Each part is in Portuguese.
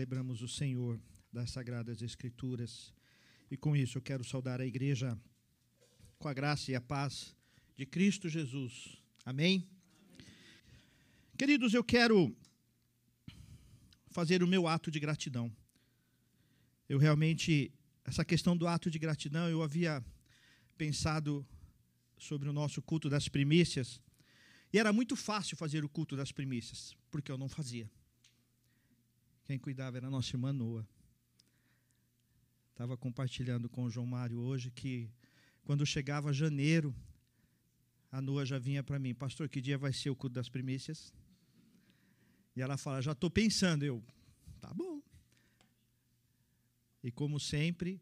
celebramos o Senhor das Sagradas Escrituras. E com isso eu quero saudar a igreja com a graça e a paz de Cristo Jesus. Amém? Queridos, eu quero fazer o meu ato de gratidão. Eu realmente, essa questão do ato de gratidão, eu havia pensado sobre o nosso culto das primícias, e era muito fácil fazer o culto das primícias, porque eu não fazia. Quem cuidava era a nossa irmã Noa. Estava compartilhando com o João Mário hoje que quando chegava janeiro, a Noa já vinha para mim, pastor, que dia vai ser o culto das primícias? E ela fala, já estou pensando. Eu, tá bom. E como sempre,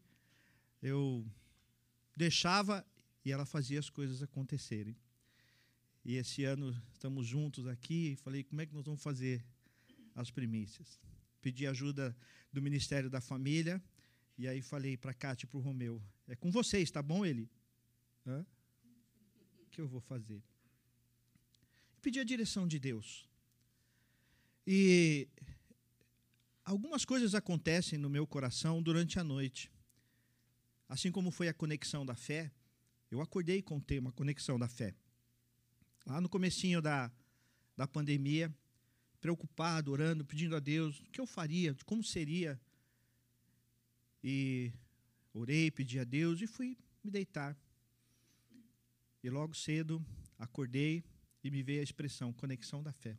eu deixava e ela fazia as coisas acontecerem. E esse ano estamos juntos aqui falei, como é que nós vamos fazer as primícias? Pedi ajuda do Ministério da Família e aí falei para a Cátia e para o Romeu, é com vocês, tá bom ele? Hã? O que eu vou fazer? Pedi a direção de Deus. E algumas coisas acontecem no meu coração durante a noite. Assim como foi a conexão da fé, eu acordei com o tema conexão da fé. Lá no comecinho da, da pandemia, preocupado, orando, pedindo a Deus o que eu faria, como seria. E orei, pedi a Deus e fui me deitar. E logo cedo acordei e me veio a expressão conexão da fé.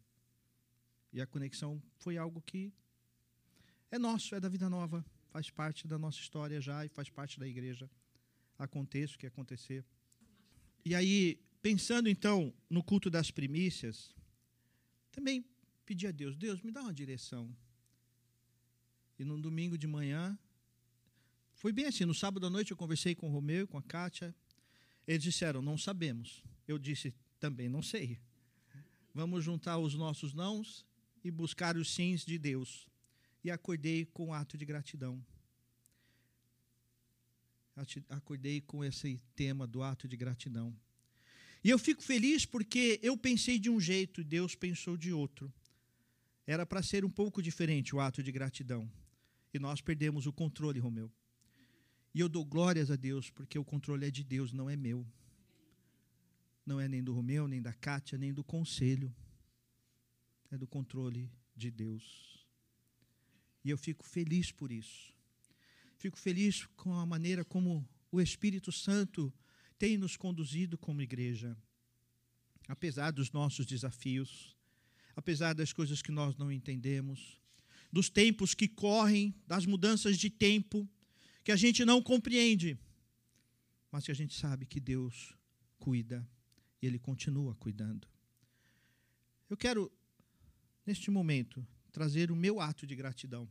E a conexão foi algo que é nosso, é da vida nova, faz parte da nossa história já e faz parte da igreja. Aconteça o que acontecer. E aí, pensando então no culto das primícias, também pedi a Deus: Deus, me dá uma direção. E no domingo de manhã, foi bem assim. No sábado à noite eu conversei com o Romeu, com a Kátia. Eles disseram: Não sabemos. Eu disse: Também não sei. Vamos juntar os nossos nãos e buscar os sims de Deus. E acordei com um ato de gratidão. Acordei com esse tema do ato de gratidão. E eu fico feliz porque eu pensei de um jeito e Deus pensou de outro. Era para ser um pouco diferente o ato de gratidão. E nós perdemos o controle, Romeu. E eu dou glórias a Deus porque o controle é de Deus, não é meu. Não é nem do Romeu, nem da Kátia, nem do conselho é do controle de Deus. E eu fico feliz por isso. Fico feliz com a maneira como o Espírito Santo tem nos conduzido como igreja. Apesar dos nossos desafios, apesar das coisas que nós não entendemos, dos tempos que correm, das mudanças de tempo que a gente não compreende, mas que a gente sabe que Deus cuida e Ele continua cuidando. Eu quero neste momento, trazer o meu ato de gratidão.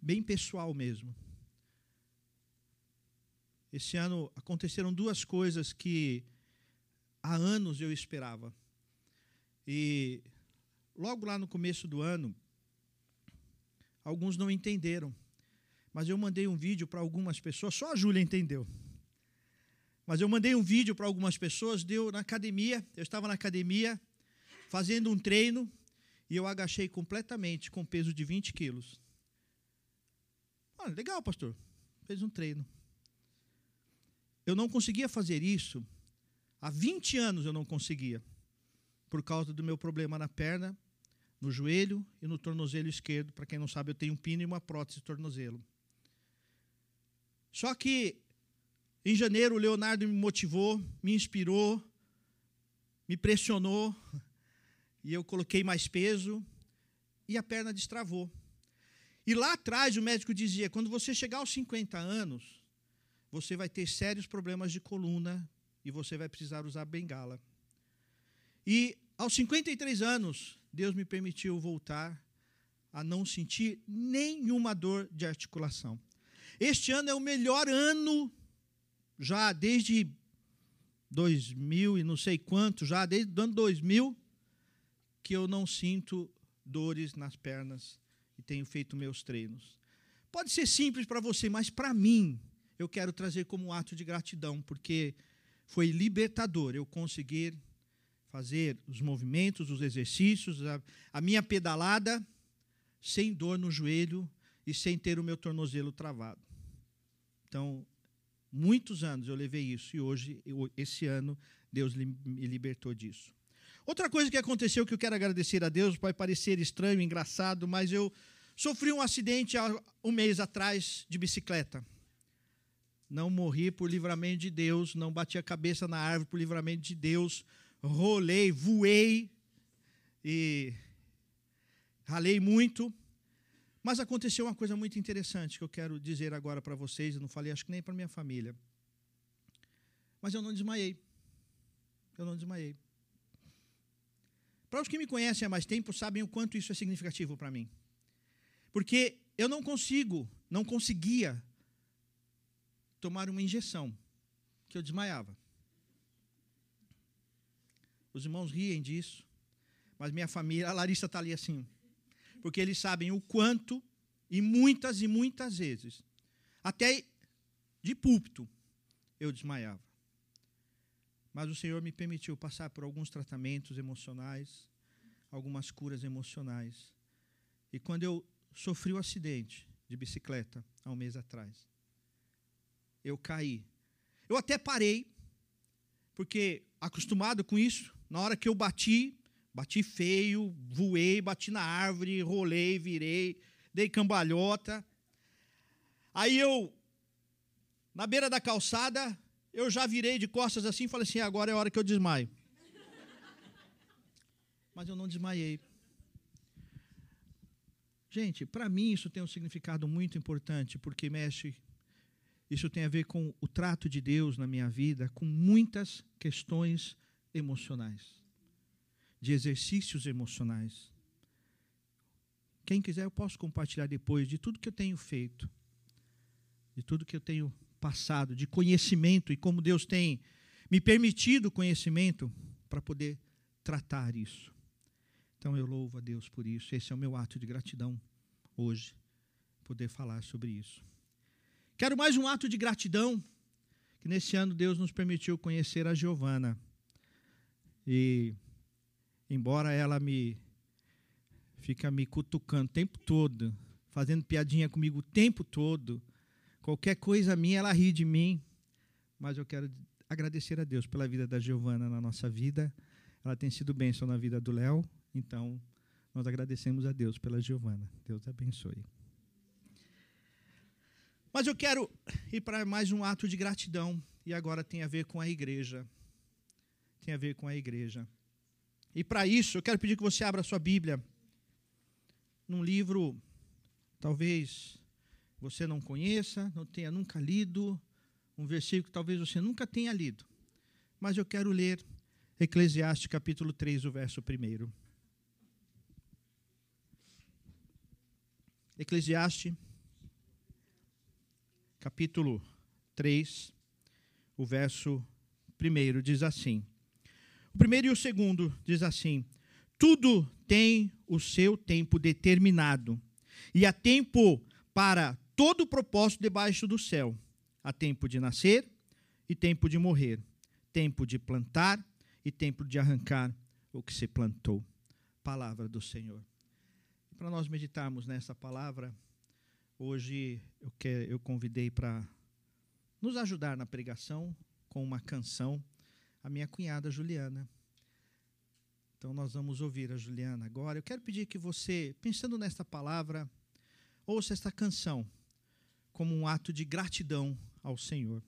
Bem pessoal mesmo. Esse ano aconteceram duas coisas que há anos eu esperava. E logo lá no começo do ano, alguns não entenderam. Mas eu mandei um vídeo para algumas pessoas, só a Júlia entendeu. Mas eu mandei um vídeo para algumas pessoas, deu na academia, eu estava na academia, fazendo um treino e eu agachei completamente com peso de 20 quilos. Ah, legal, pastor. Fez um treino. Eu não conseguia fazer isso. Há 20 anos eu não conseguia. Por causa do meu problema na perna, no joelho e no tornozelo esquerdo. Para quem não sabe, eu tenho um pino e uma prótese de tornozelo. Só que em janeiro o Leonardo me motivou, me inspirou, me pressionou e eu coloquei mais peso e a perna destravou. E lá atrás o médico dizia: quando você chegar aos 50 anos, você vai ter sérios problemas de coluna e você vai precisar usar bengala. E aos 53 anos, Deus me permitiu voltar a não sentir nenhuma dor de articulação. Este ano é o melhor ano, já desde 2000 e não sei quanto, já desde o ano 2000, que eu não sinto dores nas pernas e tenho feito meus treinos. Pode ser simples para você, mas para mim, eu quero trazer como um ato de gratidão, porque foi libertador eu conseguir fazer os movimentos, os exercícios, a, a minha pedalada sem dor no joelho e sem ter o meu tornozelo travado. Então, muitos anos eu levei isso e hoje, esse ano, Deus me libertou disso. Outra coisa que aconteceu que eu quero agradecer a Deus, vai parecer estranho, engraçado, mas eu sofri um acidente há um mês atrás de bicicleta. Não morri por livramento de Deus, não bati a cabeça na árvore por livramento de Deus, rolei, voei e ralei muito. Mas aconteceu uma coisa muito interessante que eu quero dizer agora para vocês, eu não falei acho que nem para minha família. Mas eu não desmaiei. Eu não desmaiei. Para os que me conhecem há mais tempo, sabem o quanto isso é significativo para mim. Porque eu não consigo, não conseguia tomar uma injeção, que eu desmaiava. Os irmãos riem disso, mas minha família, a Larissa está ali assim, porque eles sabem o quanto, e muitas e muitas vezes, até de púlpito, eu desmaiava. Mas o Senhor me permitiu passar por alguns tratamentos emocionais, algumas curas emocionais. E quando eu sofri o um acidente de bicicleta há um mês atrás, eu caí. Eu até parei, porque acostumado com isso, na hora que eu bati, bati feio, voei, bati na árvore, rolei, virei, dei cambalhota. Aí eu, na beira da calçada, eu já virei de costas assim e falei assim: agora é a hora que eu desmaio. Mas eu não desmaiei. Gente, para mim isso tem um significado muito importante, porque mexe. Isso tem a ver com o trato de Deus na minha vida, com muitas questões emocionais, de exercícios emocionais. Quem quiser, eu posso compartilhar depois de tudo que eu tenho feito, de tudo que eu tenho passado, de conhecimento e como Deus tem me permitido conhecimento para poder tratar isso. Então eu louvo a Deus por isso. Esse é o meu ato de gratidão hoje, poder falar sobre isso. Quero mais um ato de gratidão, que nesse ano Deus nos permitiu conhecer a Giovana. E embora ela me fica me cutucando o tempo todo, fazendo piadinha comigo o tempo todo, Qualquer coisa minha, ela ri de mim. Mas eu quero agradecer a Deus pela vida da Giovana na nossa vida. Ela tem sido bênção na vida do Léo. Então, nós agradecemos a Deus pela Giovana. Deus abençoe. Mas eu quero ir para mais um ato de gratidão. E agora tem a ver com a igreja. Tem a ver com a igreja. E para isso, eu quero pedir que você abra a sua Bíblia num livro, talvez você não conheça, não tenha nunca lido, um versículo que talvez você nunca tenha lido. Mas eu quero ler Eclesiastes capítulo 3, o verso 1. Eclesiastes capítulo 3, o verso 1 diz assim. O primeiro e o segundo diz assim: Tudo tem o seu tempo determinado, e há tempo para todo o propósito debaixo do céu. Há tempo de nascer e tempo de morrer, tempo de plantar e tempo de arrancar o que se plantou. Palavra do Senhor. Para nós meditarmos nessa palavra, hoje eu, quer, eu convidei para nos ajudar na pregação com uma canção a minha cunhada Juliana. Então nós vamos ouvir a Juliana agora. Eu quero pedir que você, pensando nesta palavra, ouça esta canção como um ato de gratidão ao Senhor.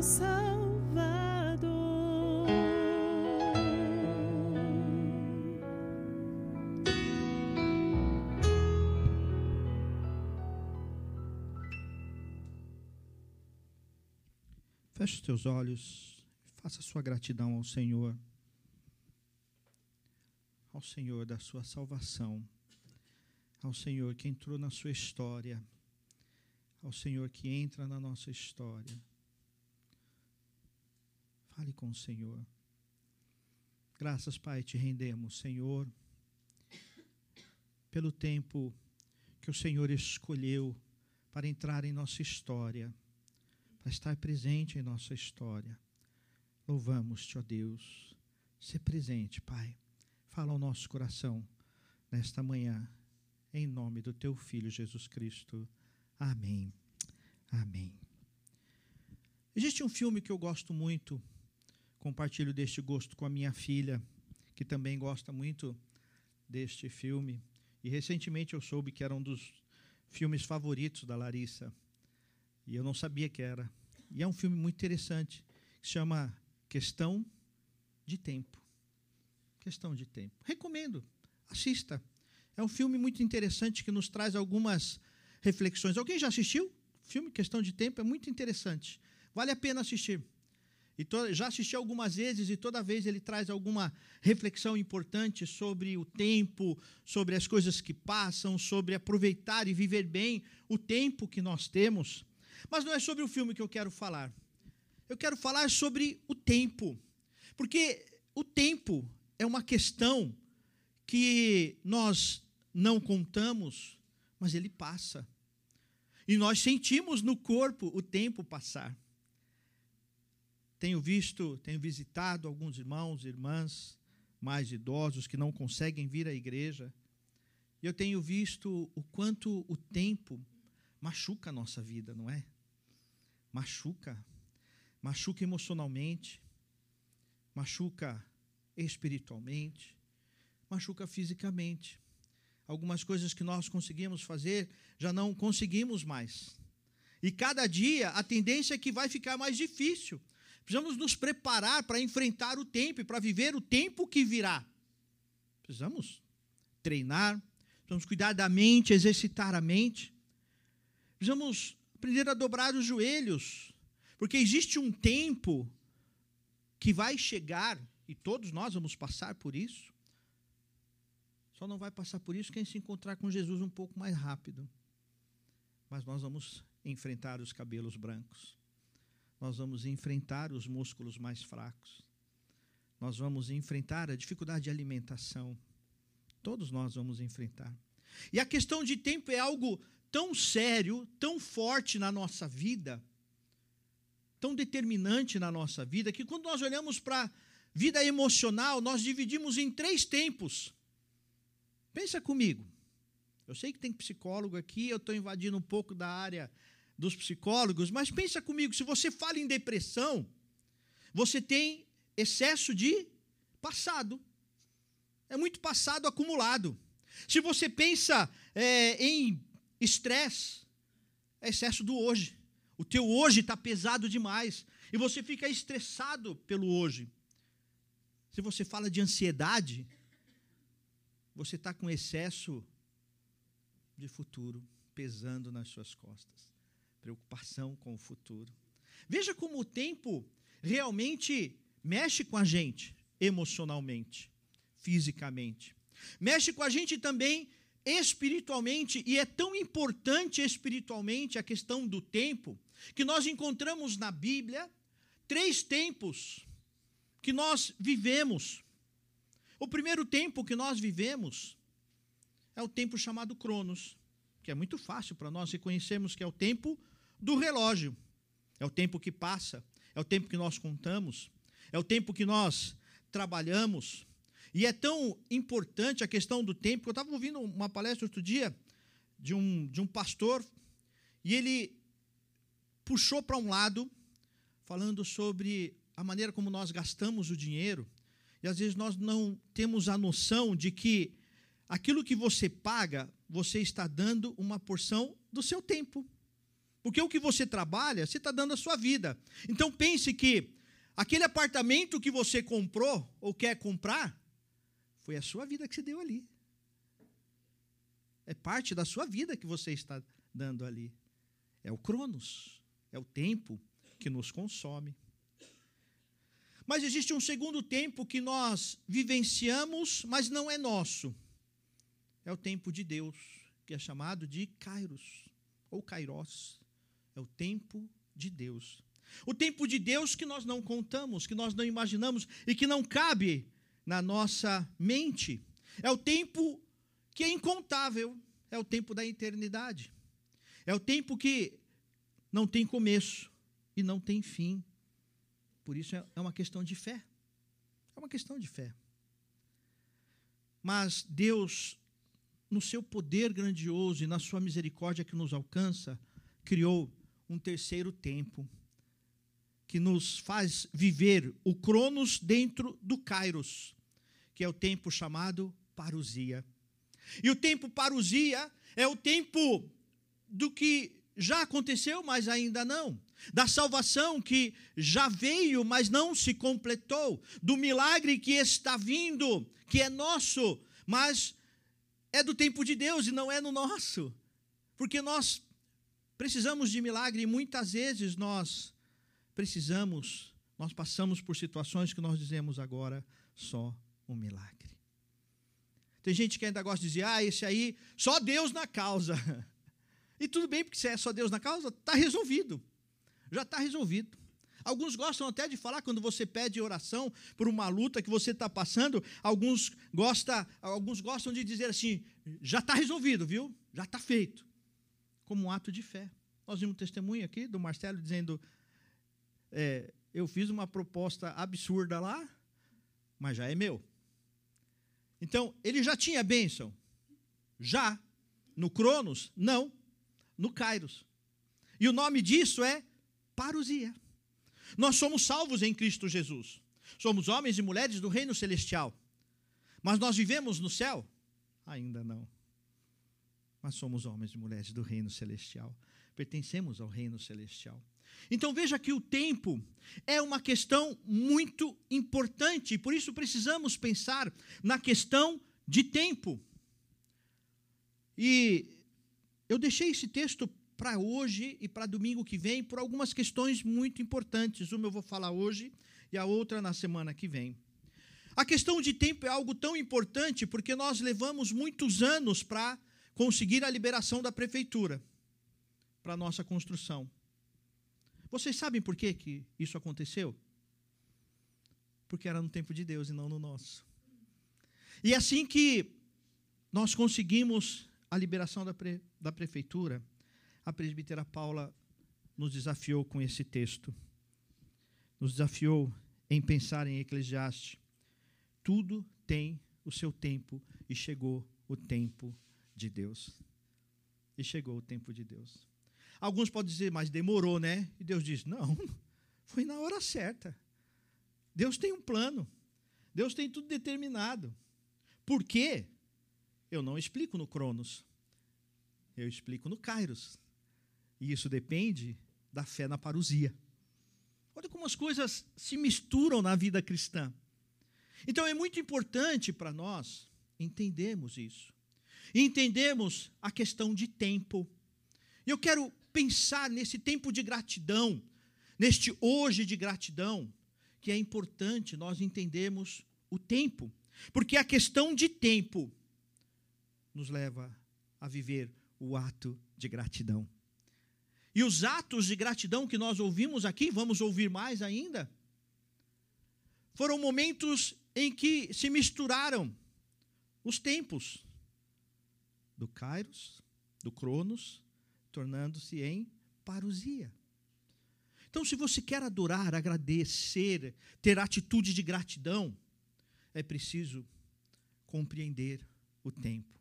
Meu Salvador. Feche os teus olhos, faça sua gratidão ao Senhor, ao Senhor da sua salvação, ao Senhor que entrou na sua história, ao Senhor que entra na nossa história. Fale com o Senhor. Graças, Pai, te rendemos, Senhor, pelo tempo que o Senhor escolheu para entrar em nossa história para estar presente em nossa história. Louvamos-te, ó Deus. Se presente, Pai. Fala ao nosso coração nesta manhã, em nome do teu Filho Jesus Cristo. Amém. Amém. Existe um filme que eu gosto muito, compartilho deste gosto com a minha filha, que também gosta muito deste filme. E recentemente eu soube que era um dos filmes favoritos da Larissa. E eu não sabia que era. E é um filme muito interessante, que se chama Questão de Tempo. Questão de Tempo. Recomendo, assista. É um filme muito interessante que nos traz algumas reflexões. Alguém já assistiu? Filme Questão de Tempo é muito interessante. Vale a pena assistir. E to, já assisti algumas vezes e toda vez ele traz alguma reflexão importante sobre o tempo, sobre as coisas que passam, sobre aproveitar e viver bem o tempo que nós temos. Mas não é sobre o filme que eu quero falar. Eu quero falar sobre o tempo. Porque o tempo é uma questão que nós não contamos, mas ele passa. E nós sentimos no corpo o tempo passar. Tenho visto, tenho visitado alguns irmãos e irmãs mais idosos que não conseguem vir à igreja. E eu tenho visto o quanto o tempo machuca a nossa vida, não é? Machuca. Machuca emocionalmente, machuca espiritualmente, machuca fisicamente. Algumas coisas que nós conseguimos fazer, já não conseguimos mais. E cada dia a tendência é que vai ficar mais difícil. Precisamos nos preparar para enfrentar o tempo e para viver o tempo que virá. Precisamos treinar, precisamos cuidar da mente, exercitar a mente. Precisamos aprender a dobrar os joelhos, porque existe um tempo que vai chegar, e todos nós vamos passar por isso. Só não vai passar por isso quem se encontrar com Jesus um pouco mais rápido. Mas nós vamos enfrentar os cabelos brancos. Nós vamos enfrentar os músculos mais fracos. Nós vamos enfrentar a dificuldade de alimentação. Todos nós vamos enfrentar. E a questão de tempo é algo tão sério, tão forte na nossa vida, tão determinante na nossa vida, que quando nós olhamos para a vida emocional, nós dividimos em três tempos. Pensa comigo. Eu sei que tem psicólogo aqui, eu estou invadindo um pouco da área dos psicólogos, mas pensa comigo, se você fala em depressão, você tem excesso de passado. É muito passado acumulado. Se você pensa é, em estresse, é excesso do hoje. O teu hoje está pesado demais. E você fica estressado pelo hoje. Se você fala de ansiedade, você está com excesso de futuro pesando nas suas costas preocupação com o futuro. Veja como o tempo realmente mexe com a gente emocionalmente, fisicamente. Mexe com a gente também espiritualmente, e é tão importante espiritualmente a questão do tempo, que nós encontramos na Bíblia três tempos que nós vivemos. O primeiro tempo que nós vivemos é o tempo chamado Cronos, que é muito fácil para nós reconhecermos que é o tempo do relógio. É o tempo que passa, é o tempo que nós contamos, é o tempo que nós trabalhamos. E é tão importante a questão do tempo, eu estava ouvindo uma palestra outro dia de um, de um pastor, e ele puxou para um lado, falando sobre a maneira como nós gastamos o dinheiro, e às vezes nós não temos a noção de que aquilo que você paga, você está dando uma porção do seu tempo. Porque o que você trabalha, você está dando a sua vida. Então pense que aquele apartamento que você comprou ou quer comprar, foi a sua vida que você deu ali. É parte da sua vida que você está dando ali. É o Cronos, é o tempo que nos consome. Mas existe um segundo tempo que nós vivenciamos, mas não é nosso. É o tempo de Deus, que é chamado de Kairos ou Kairos. É o tempo de Deus. O tempo de Deus que nós não contamos, que nós não imaginamos e que não cabe na nossa mente. É o tempo que é incontável, é o tempo da eternidade. É o tempo que não tem começo e não tem fim. Por isso é, é uma questão de fé. É uma questão de fé. Mas Deus, no seu poder grandioso e na sua misericórdia que nos alcança, criou um terceiro tempo que nos faz viver o Cronos dentro do Kairos, que é o tempo chamado parusia. E o tempo parusia é o tempo do que já aconteceu, mas ainda não. Da salvação que já veio, mas não se completou. Do milagre que está vindo, que é nosso, mas é do tempo de Deus e não é no nosso. Porque nós Precisamos de milagre e muitas vezes nós precisamos, nós passamos por situações que nós dizemos agora só um milagre. Tem gente que ainda gosta de dizer, ah, esse aí, só Deus na causa. E tudo bem, porque se é só Deus na causa, está resolvido. Já está resolvido. Alguns gostam até de falar quando você pede oração por uma luta que você está passando. Alguns, gosta, alguns gostam de dizer assim: já está resolvido, viu? Já está feito como um ato de fé. Nós vimos testemunho aqui do Marcelo dizendo: é, Eu fiz uma proposta absurda lá, mas já é meu. Então, ele já tinha bênção? Já. No Cronos? Não. No Kairos. E o nome disso é parousia. Nós somos salvos em Cristo Jesus. Somos homens e mulheres do reino celestial. Mas nós vivemos no céu? Ainda não. Mas somos homens e mulheres do reino celestial. Pertencemos ao reino celestial. Então veja que o tempo é uma questão muito importante, por isso precisamos pensar na questão de tempo. E eu deixei esse texto para hoje e para domingo que vem por algumas questões muito importantes. Uma eu vou falar hoje e a outra na semana que vem. A questão de tempo é algo tão importante porque nós levamos muitos anos para conseguir a liberação da prefeitura para a nossa construção. Vocês sabem por que, que isso aconteceu? Porque era no tempo de Deus e não no nosso. E assim que nós conseguimos a liberação da, pre, da prefeitura, a presbítera Paula nos desafiou com esse texto. Nos desafiou em pensar em Eclesiastes. Tudo tem o seu tempo e chegou o tempo de Deus. E chegou o tempo de Deus. Alguns podem dizer, mas demorou, né? E Deus diz: não, foi na hora certa. Deus tem um plano. Deus tem tudo determinado. Por quê? Eu não explico no Cronos. Eu explico no Kairos. E isso depende da fé na parousia. Olha como as coisas se misturam na vida cristã. Então é muito importante para nós entendermos isso. E entendemos a questão de tempo. E eu quero pensar nesse tempo de gratidão, neste hoje de gratidão, que é importante nós entendermos o tempo, porque a questão de tempo nos leva a viver o ato de gratidão. E os atos de gratidão que nós ouvimos aqui, vamos ouvir mais ainda, foram momentos em que se misturaram os tempos do Kairos, do Cronos tornando-se em parousia. Então, se você quer adorar, agradecer, ter atitude de gratidão, é preciso compreender o tempo.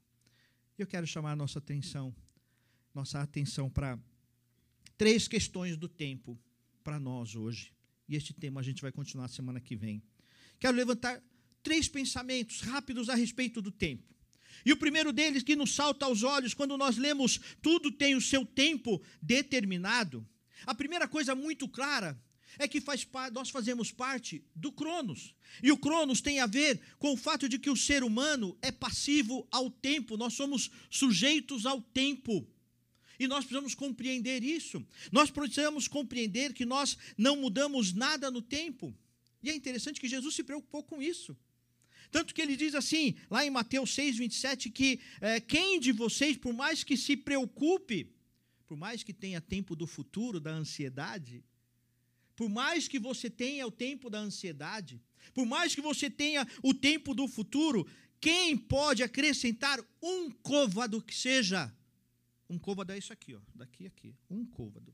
Eu quero chamar nossa atenção, nossa atenção para três questões do tempo para nós hoje. E este tema a gente vai continuar semana que vem. Quero levantar três pensamentos rápidos a respeito do tempo. E o primeiro deles que nos salta aos olhos quando nós lemos tudo tem o seu tempo determinado. A primeira coisa muito clara é que faz, nós fazemos parte do Cronos. E o Cronos tem a ver com o fato de que o ser humano é passivo ao tempo, nós somos sujeitos ao tempo. E nós precisamos compreender isso. Nós precisamos compreender que nós não mudamos nada no tempo. E é interessante que Jesus se preocupou com isso. Tanto que ele diz assim, lá em Mateus 6, 27, que é, quem de vocês, por mais que se preocupe, por mais que tenha tempo do futuro, da ansiedade, por mais que você tenha o tempo da ansiedade, por mais que você tenha o tempo do futuro, quem pode acrescentar um côvado que seja? Um côvado é isso aqui, ó, daqui aqui, um côvado.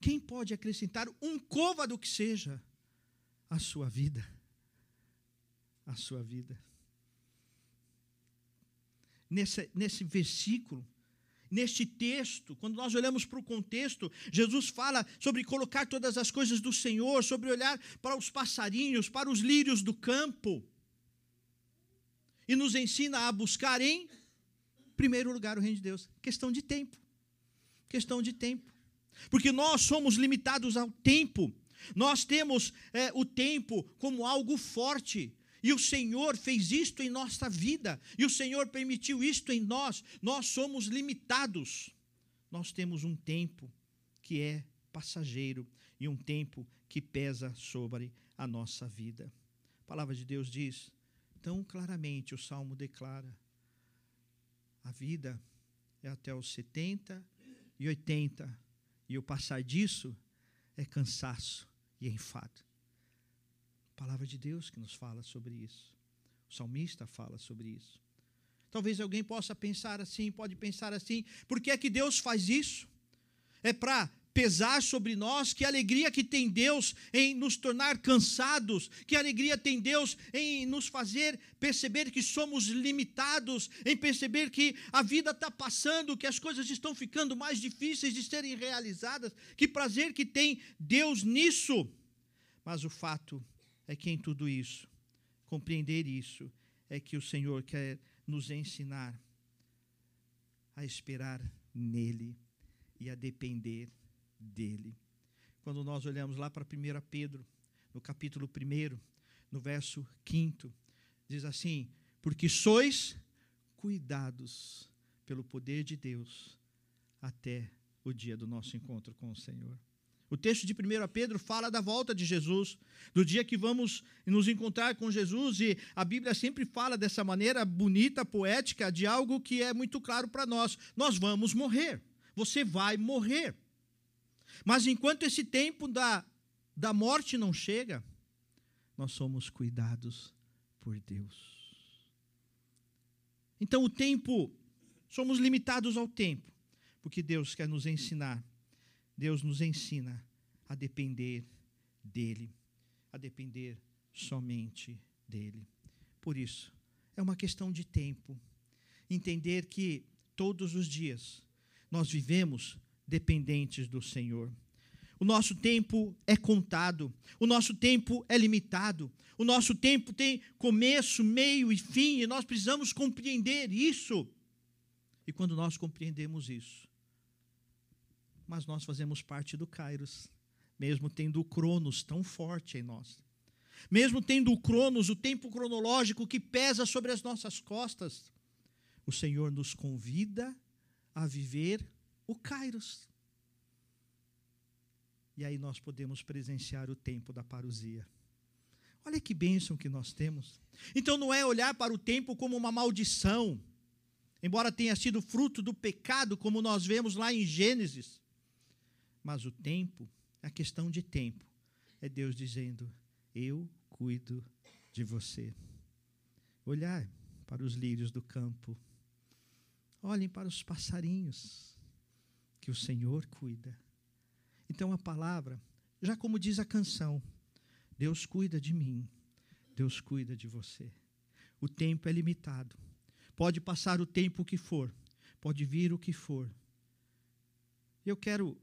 Quem pode acrescentar um côvado que seja a sua vida? A sua vida. Nesse, nesse versículo, neste texto, quando nós olhamos para o contexto, Jesus fala sobre colocar todas as coisas do Senhor, sobre olhar para os passarinhos, para os lírios do campo, e nos ensina a buscar em primeiro lugar o reino de Deus. Questão de tempo. Questão de tempo. Porque nós somos limitados ao tempo. Nós temos é, o tempo como algo forte. E o Senhor fez isto em nossa vida, e o Senhor permitiu isto em nós. Nós somos limitados. Nós temos um tempo que é passageiro e um tempo que pesa sobre a nossa vida. A palavra de Deus diz tão claramente, o salmo declara: a vida é até os 70 e 80, e o passar disso é cansaço e enfado palavra de Deus que nos fala sobre isso. O salmista fala sobre isso. Talvez alguém possa pensar assim, pode pensar assim, por que é que Deus faz isso? É para pesar sobre nós, que alegria que tem Deus em nos tornar cansados, que alegria tem Deus em nos fazer perceber que somos limitados, em perceber que a vida está passando, que as coisas estão ficando mais difíceis de serem realizadas, que prazer que tem Deus nisso. Mas o fato é que em tudo isso, compreender isso, é que o Senhor quer nos ensinar a esperar nele e a depender dele. Quando nós olhamos lá para 1 Pedro, no capítulo 1, no verso 5, diz assim: Porque sois cuidados pelo poder de Deus até o dia do nosso encontro com o Senhor. O texto de 1 Pedro fala da volta de Jesus, do dia que vamos nos encontrar com Jesus, e a Bíblia sempre fala dessa maneira bonita, poética, de algo que é muito claro para nós: nós vamos morrer, você vai morrer. Mas enquanto esse tempo da, da morte não chega, nós somos cuidados por Deus. Então, o tempo, somos limitados ao tempo, porque Deus quer nos ensinar Deus nos ensina a depender dEle, a depender somente dEle. Por isso, é uma questão de tempo. Entender que todos os dias nós vivemos dependentes do Senhor. O nosso tempo é contado, o nosso tempo é limitado, o nosso tempo tem começo, meio e fim, e nós precisamos compreender isso. E quando nós compreendemos isso, mas nós fazemos parte do Kairos, mesmo tendo o Cronos tão forte em nós. Mesmo tendo o Cronos, o tempo cronológico que pesa sobre as nossas costas, o Senhor nos convida a viver o Kairos. E aí nós podemos presenciar o tempo da parousia. Olha que bênção que nós temos. Então não é olhar para o tempo como uma maldição, embora tenha sido fruto do pecado, como nós vemos lá em Gênesis. Mas o tempo, a questão de tempo, é Deus dizendo: Eu cuido de você. Olhar para os lírios do campo, olhem para os passarinhos, que o Senhor cuida. Então a palavra, já como diz a canção, Deus cuida de mim, Deus cuida de você. O tempo é limitado. Pode passar o tempo que for, pode vir o que for. Eu quero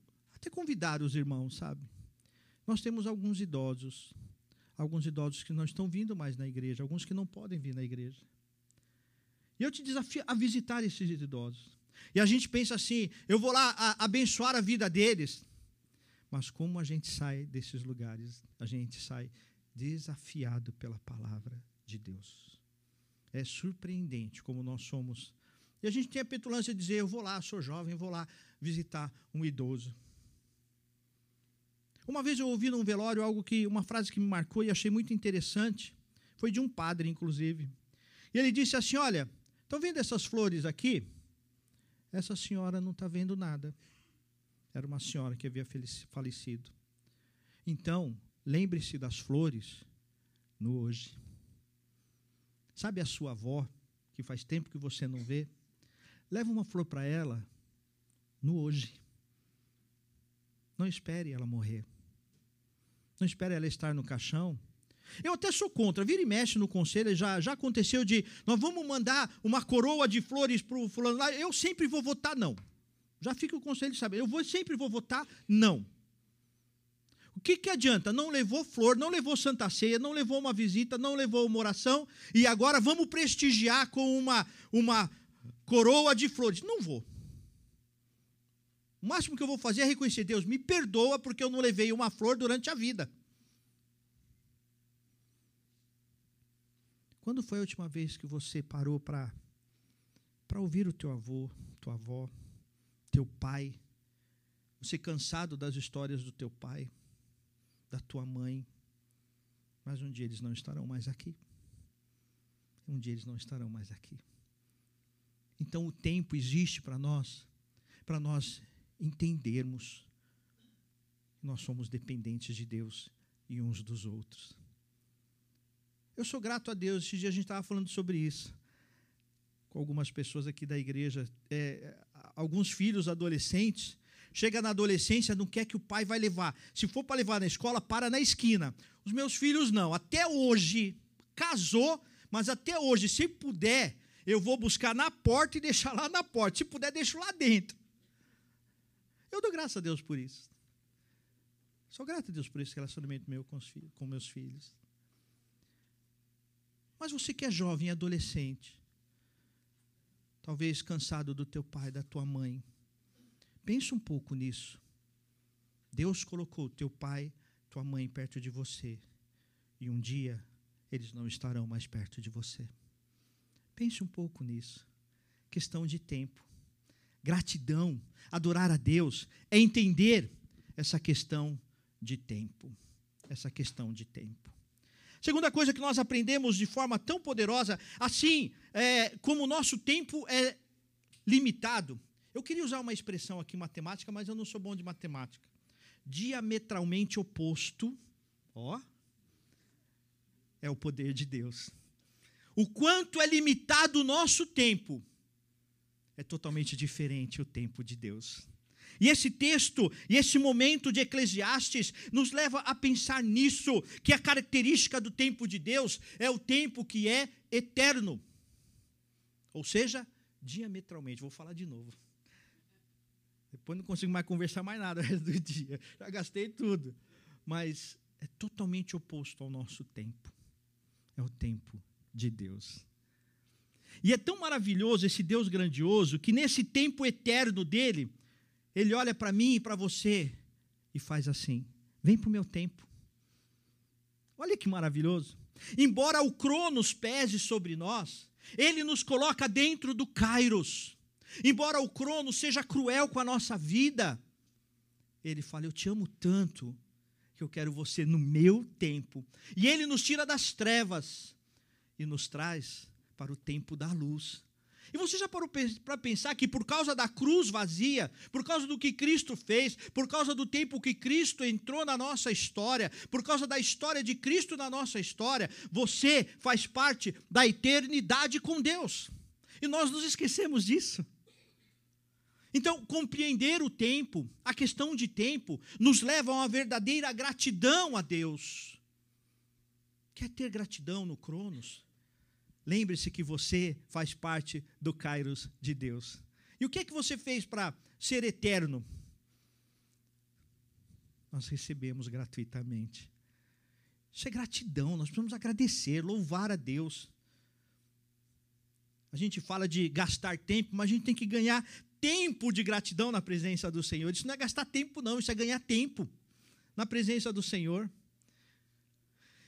até convidar os irmãos, sabe? Nós temos alguns idosos, alguns idosos que não estão vindo mais na igreja, alguns que não podem vir na igreja. E eu te desafio a visitar esses idosos. E a gente pensa assim: eu vou lá a, abençoar a vida deles. Mas como a gente sai desses lugares? A gente sai desafiado pela palavra de Deus. É surpreendente como nós somos. E a gente tem a petulância de dizer: eu vou lá, sou jovem, vou lá visitar um idoso. Uma vez eu ouvi num velório algo que uma frase que me marcou e achei muito interessante, foi de um padre inclusive. E ele disse assim: "Olha, estão vendo essas flores aqui? Essa senhora não está vendo nada. Era uma senhora que havia falecido. Então, lembre-se das flores no hoje. Sabe a sua avó, que faz tempo que você não vê? Leva uma flor para ela no hoje. Não espere ela morrer. Não espere ela estar no caixão. Eu até sou contra, vira e mexe no conselho, já, já aconteceu de nós vamos mandar uma coroa de flores para o fulano lá, eu sempre vou votar não. Já fica o conselho saber, eu vou, sempre vou votar não. O que, que adianta? Não levou flor, não levou Santa Ceia, não levou uma visita, não levou uma oração, e agora vamos prestigiar com uma, uma coroa de flores. Não vou. O máximo que eu vou fazer é reconhecer, Deus, me perdoa porque eu não levei uma flor durante a vida. Quando foi a última vez que você parou para para ouvir o teu avô, tua avó, teu pai? Você cansado das histórias do teu pai, da tua mãe, mas um dia eles não estarão mais aqui. Um dia eles não estarão mais aqui. Então o tempo existe para nós, para nós entendermos que nós somos dependentes de Deus e uns dos outros. Eu sou grato a Deus. Esse dia a gente estava falando sobre isso com algumas pessoas aqui da igreja. É, alguns filhos adolescentes chega na adolescência, não quer que o pai vai levar. Se for para levar na escola, para na esquina. Os meus filhos não. Até hoje, casou, mas até hoje, se puder, eu vou buscar na porta e deixar lá na porta. Se puder, deixo lá dentro. Eu dou graças a Deus por isso. Sou grato a Deus por esse relacionamento meu com, os com meus filhos. Mas você que é jovem, adolescente, talvez cansado do teu pai, da tua mãe, pense um pouco nisso. Deus colocou teu pai, tua mãe perto de você, e um dia eles não estarão mais perto de você. Pense um pouco nisso. Questão de tempo. Gratidão, adorar a Deus, é entender essa questão de tempo. Essa questão de tempo. Segunda coisa que nós aprendemos de forma tão poderosa, assim é, como o nosso tempo é limitado. Eu queria usar uma expressão aqui matemática, mas eu não sou bom de matemática. Diametralmente oposto, ó, é o poder de Deus. O quanto é limitado o nosso tempo, é totalmente diferente o tempo de Deus. E esse texto e esse momento de Eclesiastes nos leva a pensar nisso, que a característica do tempo de Deus é o tempo que é eterno. Ou seja, diametralmente. Vou falar de novo. Depois não consigo mais conversar mais nada resto do dia. Já gastei tudo. Mas é totalmente oposto ao nosso tempo. É o tempo de Deus. E é tão maravilhoso esse Deus grandioso que nesse tempo eterno dele, ele olha para mim e para você e faz assim: vem para o meu tempo. Olha que maravilhoso. Embora o Cronos pese sobre nós, ele nos coloca dentro do Kairos. Embora o Cronos seja cruel com a nossa vida, ele fala: Eu te amo tanto que eu quero você no meu tempo. E ele nos tira das trevas e nos traz para o tempo da luz. E você já parou para pensar que por causa da cruz vazia, por causa do que Cristo fez, por causa do tempo que Cristo entrou na nossa história, por causa da história de Cristo na nossa história, você faz parte da eternidade com Deus. E nós nos esquecemos disso. Então, compreender o tempo, a questão de tempo, nos leva a uma verdadeira gratidão a Deus. Quer ter gratidão no Cronos? Lembre-se que você faz parte do Kairos de Deus. E o que é que você fez para ser eterno? Nós recebemos gratuitamente. Isso é gratidão, nós precisamos agradecer, louvar a Deus. A gente fala de gastar tempo, mas a gente tem que ganhar tempo de gratidão na presença do Senhor. Isso não é gastar tempo, não, isso é ganhar tempo na presença do Senhor.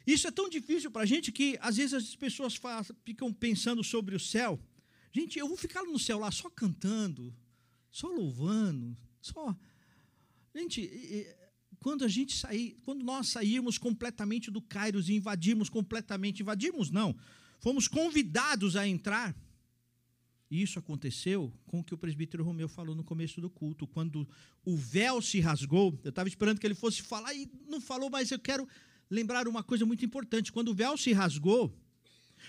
Isso é tão difícil para a gente que às vezes as pessoas faz, ficam pensando sobre o céu. Gente, eu vou ficar no céu lá só cantando, só louvando, só. Gente, quando a gente sair, quando nós sairmos completamente do Kairos e invadirmos completamente, invadirmos não, fomos convidados a entrar. E isso aconteceu com o que o presbítero Romeu falou no começo do culto, quando o véu se rasgou. Eu estava esperando que ele fosse falar e não falou, mas eu quero lembrar uma coisa muito importante. Quando o véu se rasgou,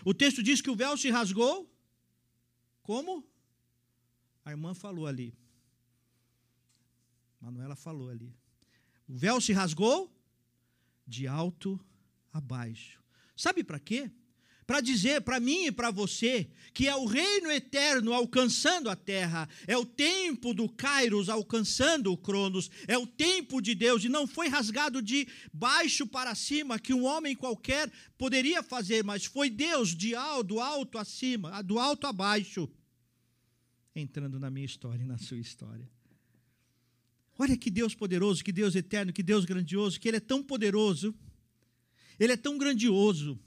o texto diz que o véu se rasgou. Como? A irmã falou ali. Manuela falou ali. O véu se rasgou de alto a baixo. Sabe para quê? Para dizer para mim e para você que é o reino eterno alcançando a terra, é o tempo do Kairos alcançando o Cronos, é o tempo de Deus e não foi rasgado de baixo para cima que um homem qualquer poderia fazer, mas foi Deus de alto, alto acima, do alto a baixo, entrando na minha história e na sua história. Olha que Deus poderoso, que Deus eterno, que Deus grandioso, que Ele é tão poderoso, Ele é tão grandioso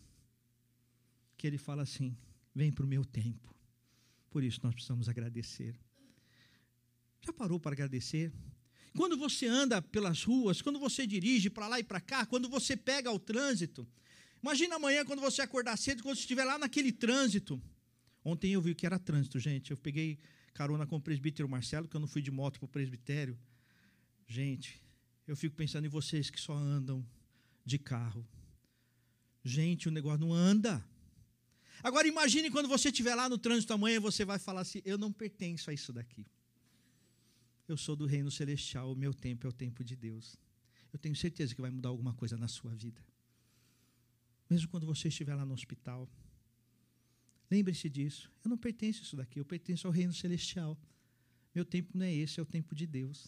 que ele fala assim: vem para o meu tempo. Por isso nós precisamos agradecer. Já parou para agradecer? Quando você anda pelas ruas, quando você dirige para lá e para cá, quando você pega o trânsito, imagina amanhã quando você acordar cedo, quando você estiver lá naquele trânsito. Ontem eu vi que era trânsito, gente. Eu peguei carona com o presbítero Marcelo, que eu não fui de moto para o presbitério. Gente, eu fico pensando em vocês que só andam de carro. Gente, o negócio não anda. Agora imagine quando você estiver lá no trânsito amanhã e você vai falar assim: eu não pertenço a isso daqui. Eu sou do reino celestial, o meu tempo é o tempo de Deus. Eu tenho certeza que vai mudar alguma coisa na sua vida. Mesmo quando você estiver lá no hospital. Lembre-se disso. Eu não pertenço a isso daqui, eu pertenço ao reino celestial. Meu tempo não é esse, é o tempo de Deus.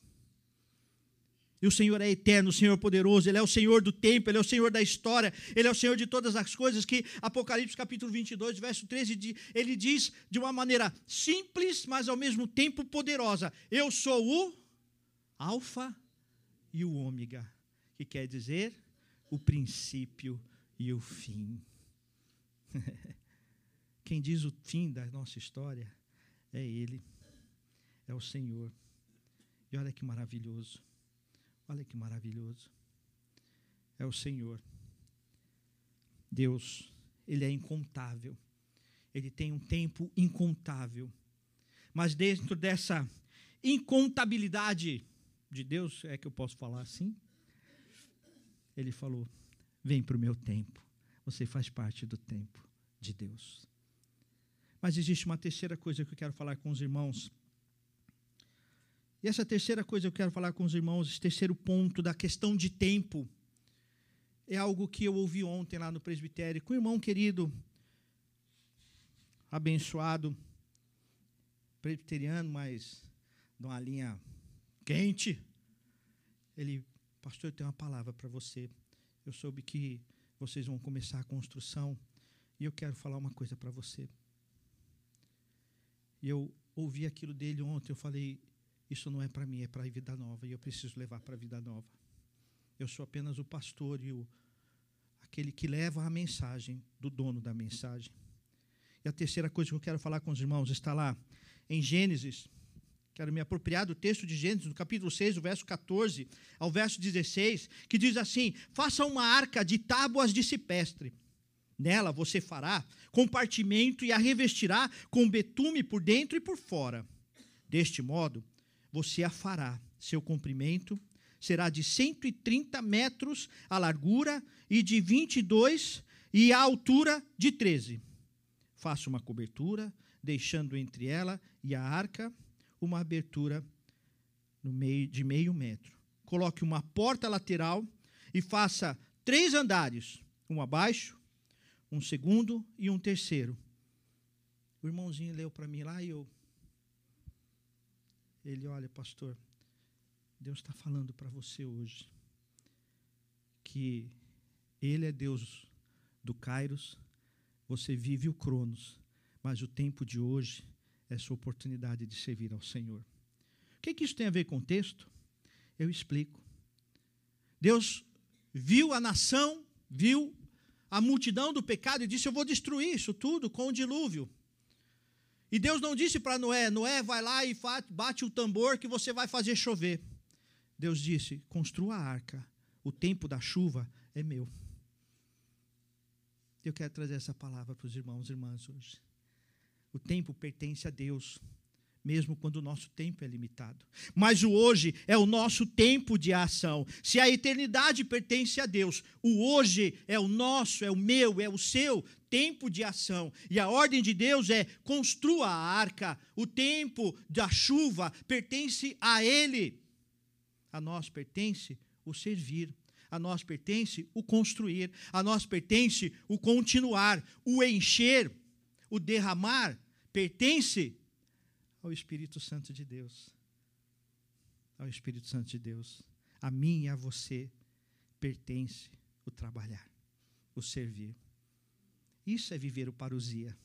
E o Senhor é eterno, o Senhor é poderoso, Ele é o Senhor do tempo, Ele é o Senhor da história, Ele é o Senhor de todas as coisas que Apocalipse capítulo 22, verso 13, ele diz de uma maneira simples, mas ao mesmo tempo poderosa: Eu sou o Alfa e o Ômega, que quer dizer o princípio e o fim. Quem diz o fim da nossa história é Ele, é o Senhor. E olha que maravilhoso. Olha que maravilhoso. É o Senhor. Deus, Ele é incontável. Ele tem um tempo incontável. Mas dentro dessa incontabilidade de Deus, é que eu posso falar assim? Ele falou: Vem para o meu tempo. Você faz parte do tempo de Deus. Mas existe uma terceira coisa que eu quero falar com os irmãos e essa terceira coisa que eu quero falar com os irmãos, esse terceiro ponto da questão de tempo, é algo que eu ouvi ontem lá no presbitério com um irmão querido, abençoado, presbiteriano, mas de uma linha quente. Ele, pastor, eu tenho uma palavra para você. Eu soube que vocês vão começar a construção e eu quero falar uma coisa para você. E eu ouvi aquilo dele ontem, eu falei, isso não é para mim, é para a vida nova e eu preciso levar para a vida nova. Eu sou apenas o pastor e o, aquele que leva a mensagem do dono da mensagem. E a terceira coisa que eu quero falar com os irmãos está lá em Gênesis. Quero me apropriar do texto de Gênesis, no capítulo 6, do verso 14 ao verso 16, que diz assim: Faça uma arca de tábuas de cipestre. Nela você fará compartimento e a revestirá com betume por dentro e por fora. Deste modo, você a fará. Seu comprimento será de 130 metros a largura e de 22 e a altura de 13. Faça uma cobertura, deixando entre ela e a arca uma abertura meio de meio metro. Coloque uma porta lateral e faça três andares, um abaixo, um segundo e um terceiro. O irmãozinho leu para mim lá e eu ele, olha, pastor, Deus está falando para você hoje que Ele é Deus do Kairos, você vive o Cronos, mas o tempo de hoje é sua oportunidade de servir ao Senhor. O que, que isso tem a ver com o texto? Eu explico. Deus viu a nação, viu a multidão do pecado e disse: Eu vou destruir isso tudo com o dilúvio. E Deus não disse para Noé: Noé, vai lá e bate o tambor que você vai fazer chover. Deus disse: construa a arca. O tempo da chuva é meu. Eu quero trazer essa palavra para os irmãos e irmãs hoje. O tempo pertence a Deus mesmo quando o nosso tempo é limitado. Mas o hoje é o nosso tempo de ação. Se a eternidade pertence a Deus, o hoje é o nosso, é o meu, é o seu tempo de ação. E a ordem de Deus é: construa a arca. O tempo da chuva pertence a Ele. A nós pertence o servir. A nós pertence o construir. A nós pertence o continuar, o encher, o derramar. Pertence ao Espírito Santo de Deus. Ao Espírito Santo de Deus. A mim e a você pertence o trabalhar, o servir. Isso é viver o parousia.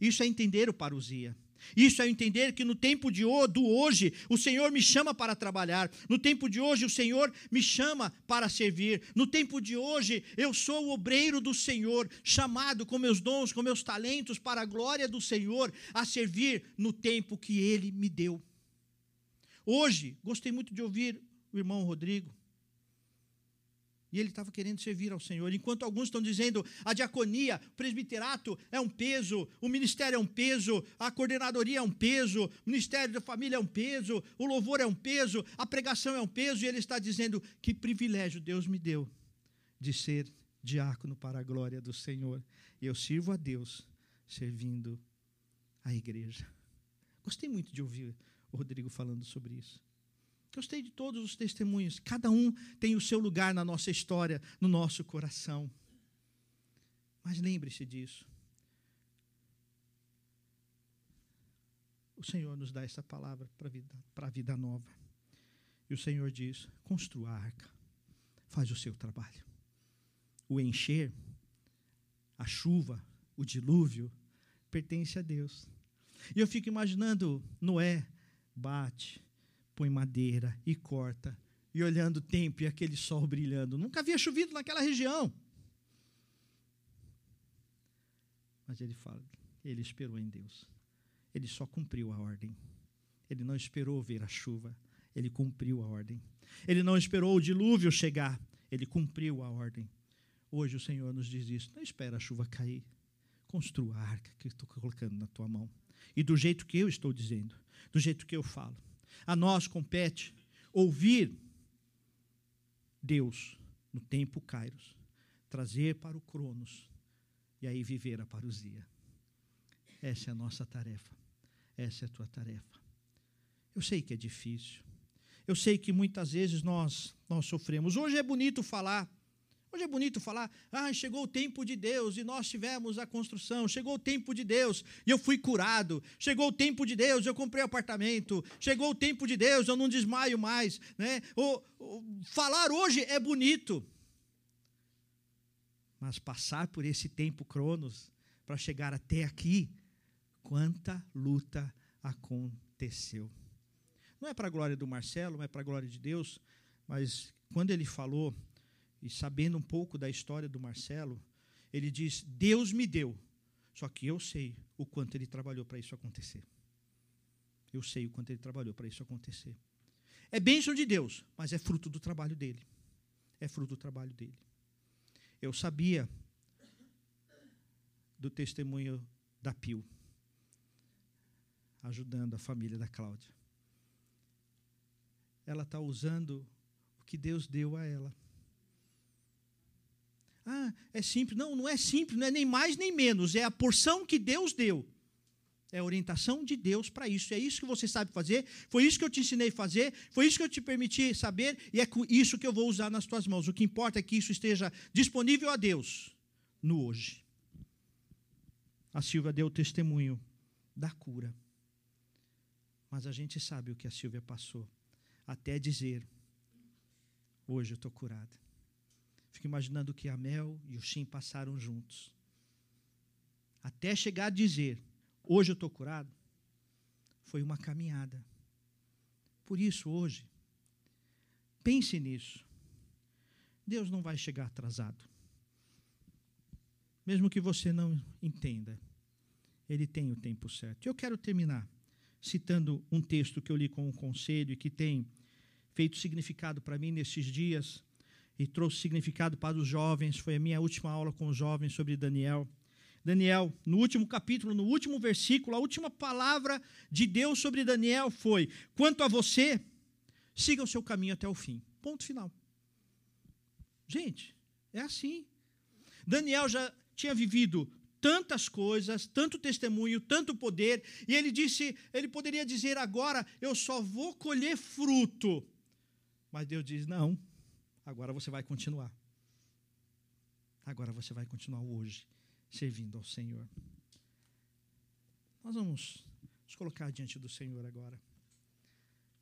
Isso é entender o parousia. Isso é entender que no tempo de do hoje, o Senhor me chama para trabalhar. No tempo de hoje, o Senhor me chama para servir. No tempo de hoje, eu sou o obreiro do Senhor, chamado com meus dons, com meus talentos, para a glória do Senhor, a servir no tempo que Ele me deu. Hoje, gostei muito de ouvir o irmão Rodrigo e ele estava querendo servir ao Senhor. Enquanto alguns estão dizendo a diaconia, o presbiterato é um peso, o ministério é um peso, a coordenadoria é um peso, o ministério da família é um peso, o louvor é um peso, a pregação é um peso, e ele está dizendo que privilégio Deus me deu de ser diácono para a glória do Senhor. Eu sirvo a Deus servindo a igreja. Gostei muito de ouvir o Rodrigo falando sobre isso. Gostei de todos os testemunhos. Cada um tem o seu lugar na nossa história, no nosso coração. Mas lembre-se disso. O Senhor nos dá essa palavra para a vida, a vida nova. E o Senhor diz: construa a arca, faz o seu trabalho. O encher, a chuva, o dilúvio, pertence a Deus. E eu fico imaginando Noé bate, põe madeira e corta, e olhando o tempo e aquele sol brilhando. Nunca havia chovido naquela região. Mas ele fala, ele esperou em Deus. Ele só cumpriu a ordem. Ele não esperou ver a chuva, ele cumpriu a ordem. Ele não esperou o dilúvio chegar, ele cumpriu a ordem. Hoje o Senhor nos diz isso: não espera a chuva cair. Construa a arca que estou colocando na tua mão. E do jeito que eu estou dizendo, do jeito que eu falo. A nós compete ouvir Deus no tempo Kairos, trazer para o Cronos e aí viver a parousia. Essa é a nossa tarefa. Essa é a tua tarefa. Eu sei que é difícil. Eu sei que muitas vezes nós nós sofremos. Hoje é bonito falar Hoje é bonito falar, ah, chegou o tempo de Deus e nós tivemos a construção, chegou o tempo de Deus e eu fui curado, chegou o tempo de Deus, eu comprei apartamento, chegou o tempo de Deus, eu não desmaio mais. Né? O, o, falar hoje é bonito, mas passar por esse tempo cronos para chegar até aqui, quanta luta aconteceu. Não é para a glória do Marcelo, não é para a glória de Deus, mas quando ele falou e sabendo um pouco da história do Marcelo, ele diz: Deus me deu, só que eu sei o quanto ele trabalhou para isso acontecer. Eu sei o quanto ele trabalhou para isso acontecer. É bênção de Deus, mas é fruto do trabalho dele. É fruto do trabalho dele. Eu sabia do testemunho da Pio, ajudando a família da Cláudia. Ela está usando o que Deus deu a ela. Ah, é simples. Não, não é simples, não é nem mais nem menos. É a porção que Deus deu. É a orientação de Deus para isso. É isso que você sabe fazer. Foi isso que eu te ensinei a fazer. Foi isso que eu te permiti saber. E é isso que eu vou usar nas tuas mãos. O que importa é que isso esteja disponível a Deus no hoje. A Silvia deu testemunho da cura. Mas a gente sabe o que a Silvia passou. Até dizer: hoje eu estou curada. Fico imaginando que a Mel e o Shin passaram juntos. Até chegar a dizer: Hoje eu estou curado. Foi uma caminhada. Por isso, hoje, pense nisso. Deus não vai chegar atrasado. Mesmo que você não entenda, Ele tem o tempo certo. Eu quero terminar citando um texto que eu li com um conselho e que tem feito significado para mim nesses dias e trouxe significado para os jovens. Foi a minha última aula com os jovens sobre Daniel. Daniel, no último capítulo, no último versículo, a última palavra de Deus sobre Daniel foi: Quanto a você, siga o seu caminho até o fim. Ponto final. Gente, é assim. Daniel já tinha vivido tantas coisas, tanto testemunho, tanto poder, e ele disse, ele poderia dizer agora, eu só vou colher fruto. Mas Deus diz: "Não, Agora você vai continuar. Agora você vai continuar hoje servindo ao Senhor. Nós vamos nos colocar diante do Senhor agora.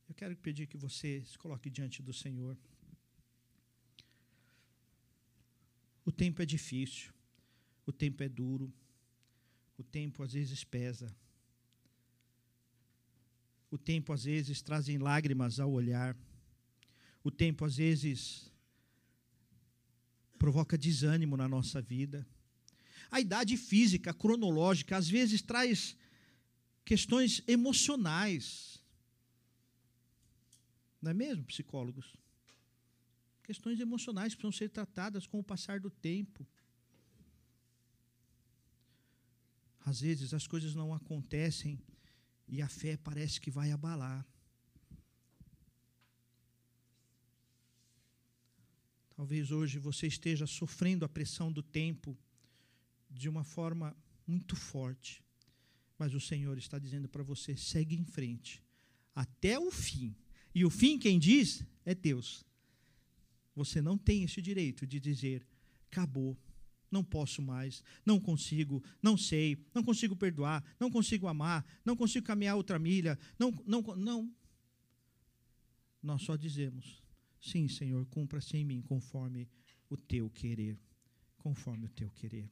Eu quero pedir que você se coloque diante do Senhor. O tempo é difícil, o tempo é duro, o tempo às vezes pesa. O tempo às vezes trazem lágrimas ao olhar. O tempo às vezes provoca desânimo na nossa vida. A idade física, cronológica, às vezes traz questões emocionais. Não é mesmo, psicólogos? Questões emocionais precisam ser tratadas com o passar do tempo. Às vezes as coisas não acontecem e a fé parece que vai abalar. Talvez hoje você esteja sofrendo a pressão do tempo de uma forma muito forte. Mas o Senhor está dizendo para você: segue em frente, até o fim, E o fim, quem diz, é Deus. Você não tem esse direito de dizer: acabou, não posso mais, não consigo, não sei, não consigo perdoar, não consigo amar, não consigo caminhar outra milha, não, não, não. Nós só dizemos: sim, Senhor, cumpra-se em mim conforme o teu querer, conforme o teu querer.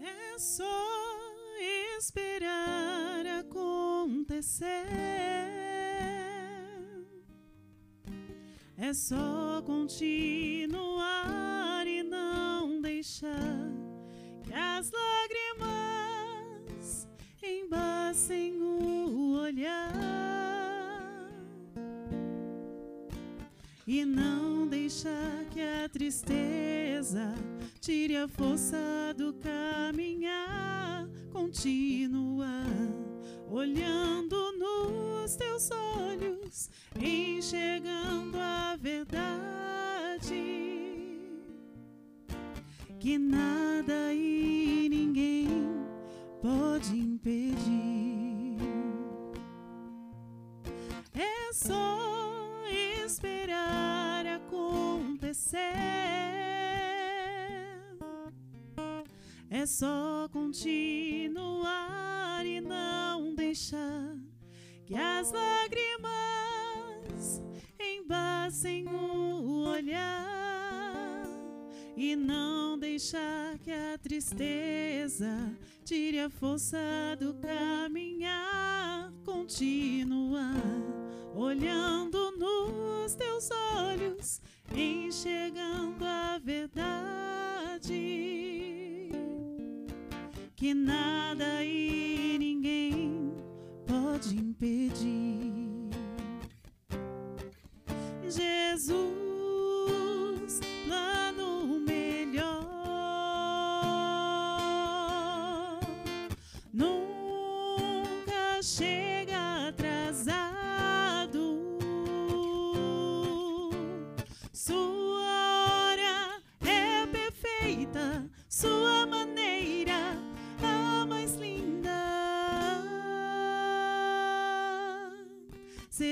É só esperar acontecer. É só continuar e não deixar que as lágrimas embacem o olhar. E não deixar que a tristeza tire a força do caminhar. Continua olhando nos teus olhos, enxergando a verdade. Que nada e ninguém pode impedir. Só esperar acontecer. É só continuar e não deixar que as lágrimas embacem o olhar e não deixar que a tristeza tire a força do caminhar. Continua olhando nos teus olhos, enxergando a verdade que nada e ninguém pode impedir. Jesus,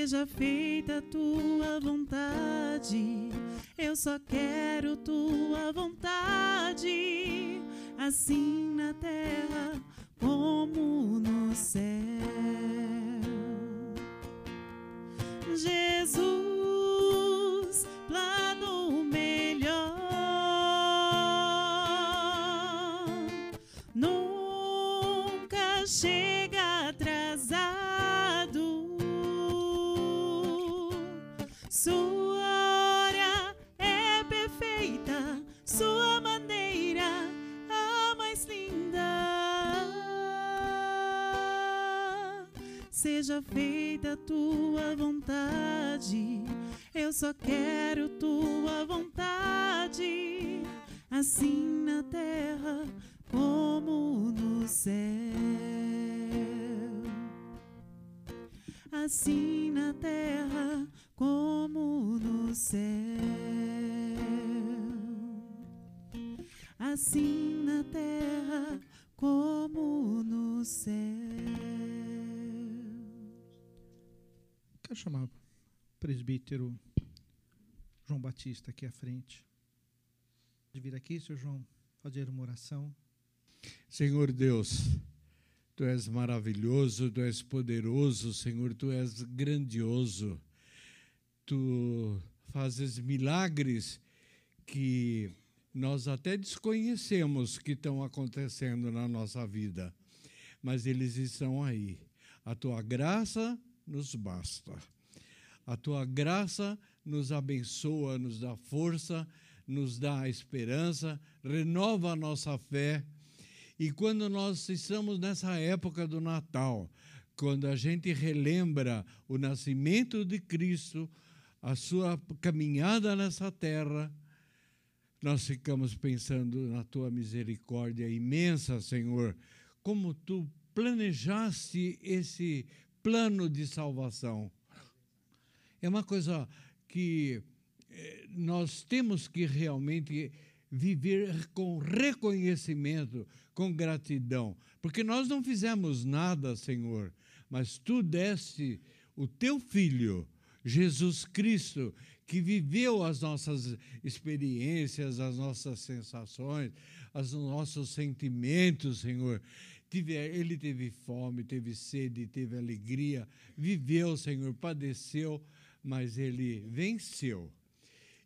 Seja feita a tua vontade, eu só quero tua vontade, assim na terra como no céu. Jesus, Seja feita a tua vontade, eu só quero tua vontade, assim na terra como no céu. Assim na terra como no céu. Assim na terra como no céu. Chamar o presbítero João Batista aqui à frente. De vir aqui, seu João, fazer uma oração. Senhor Deus, tu és maravilhoso, tu és poderoso, Senhor, tu és grandioso. Tu fazes milagres que nós até desconhecemos que estão acontecendo na nossa vida, mas eles estão aí. A tua graça nos basta. A tua graça nos abençoa, nos dá força, nos dá esperança, renova a nossa fé. E quando nós estamos nessa época do Natal, quando a gente relembra o nascimento de Cristo, a sua caminhada nessa terra, nós ficamos pensando na tua misericórdia imensa, Senhor, como tu planejaste esse plano de salvação. É uma coisa que eh, nós temos que realmente viver com reconhecimento, com gratidão, porque nós não fizemos nada, Senhor, mas tu deste o teu filho, Jesus Cristo, que viveu as nossas experiências, as nossas sensações, os nossos sentimentos, Senhor. Ele teve fome, teve sede, teve alegria, viveu, Senhor, padeceu, mas ele venceu.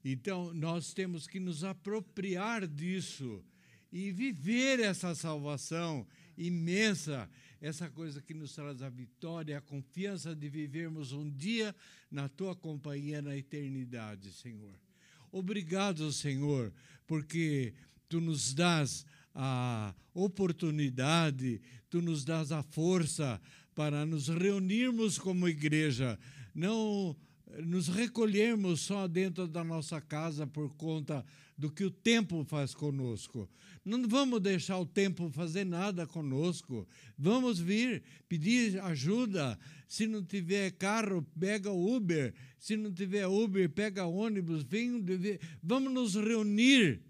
Então, nós temos que nos apropriar disso e viver essa salvação imensa, essa coisa que nos traz a vitória, a confiança de vivermos um dia na tua companhia na eternidade, Senhor. Obrigado, Senhor, porque tu nos dás a oportunidade, tu nos dás a força para nos reunirmos como igreja, não nos recolhermos só dentro da nossa casa por conta do que o tempo faz conosco. Não vamos deixar o tempo fazer nada conosco. Vamos vir pedir ajuda. Se não tiver carro, pega Uber. Se não tiver Uber, pega ônibus. Vem, vamos nos reunir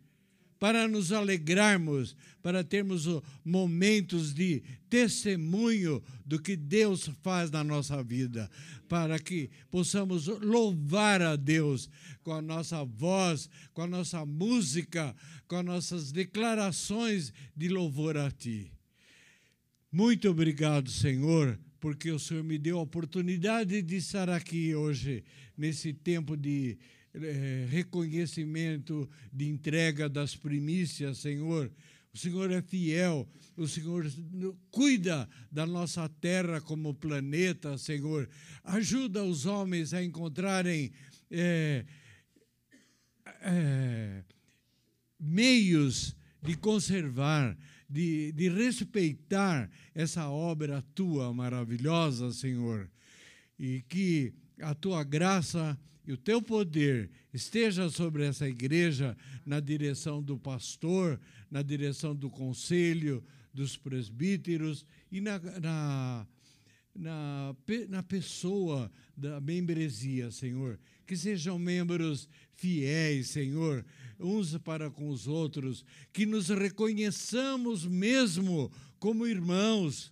para nos alegrarmos, para termos momentos de testemunho do que Deus faz na nossa vida, para que possamos louvar a Deus com a nossa voz, com a nossa música, com as nossas declarações de louvor a Ti. Muito obrigado, Senhor, porque o Senhor me deu a oportunidade de estar aqui hoje, nesse tempo de reconhecimento de entrega das primícias, Senhor. O Senhor é fiel, o Senhor cuida da nossa terra como planeta, Senhor. Ajuda os homens a encontrarem é, é, meios de conservar, de, de respeitar essa obra tua maravilhosa, Senhor. E que a tua graça e o teu poder esteja sobre essa igreja, na direção do pastor, na direção do conselho, dos presbíteros e na, na, na, na pessoa da membresia, Senhor. Que sejam membros fiéis, Senhor, uns para com os outros, que nos reconheçamos mesmo como irmãos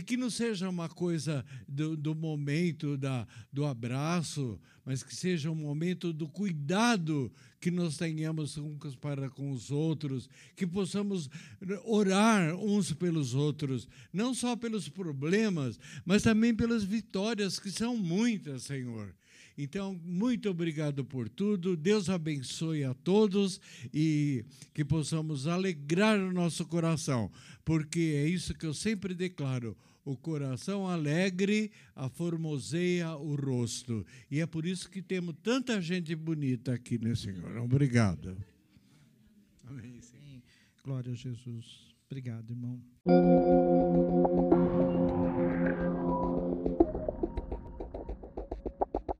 que não seja uma coisa do, do momento da, do abraço, mas que seja um momento do cuidado que nós tenhamos uns para com os outros, que possamos orar uns pelos outros, não só pelos problemas, mas também pelas vitórias, que são muitas, Senhor. Então, muito obrigado por tudo. Deus abençoe a todos e que possamos alegrar o nosso coração, porque é isso que eu sempre declaro o coração alegre aformoseia o rosto. E é por isso que temos tanta gente bonita aqui, né, Senhor? Obrigado. Amém. Glória a Jesus. Obrigado, irmão.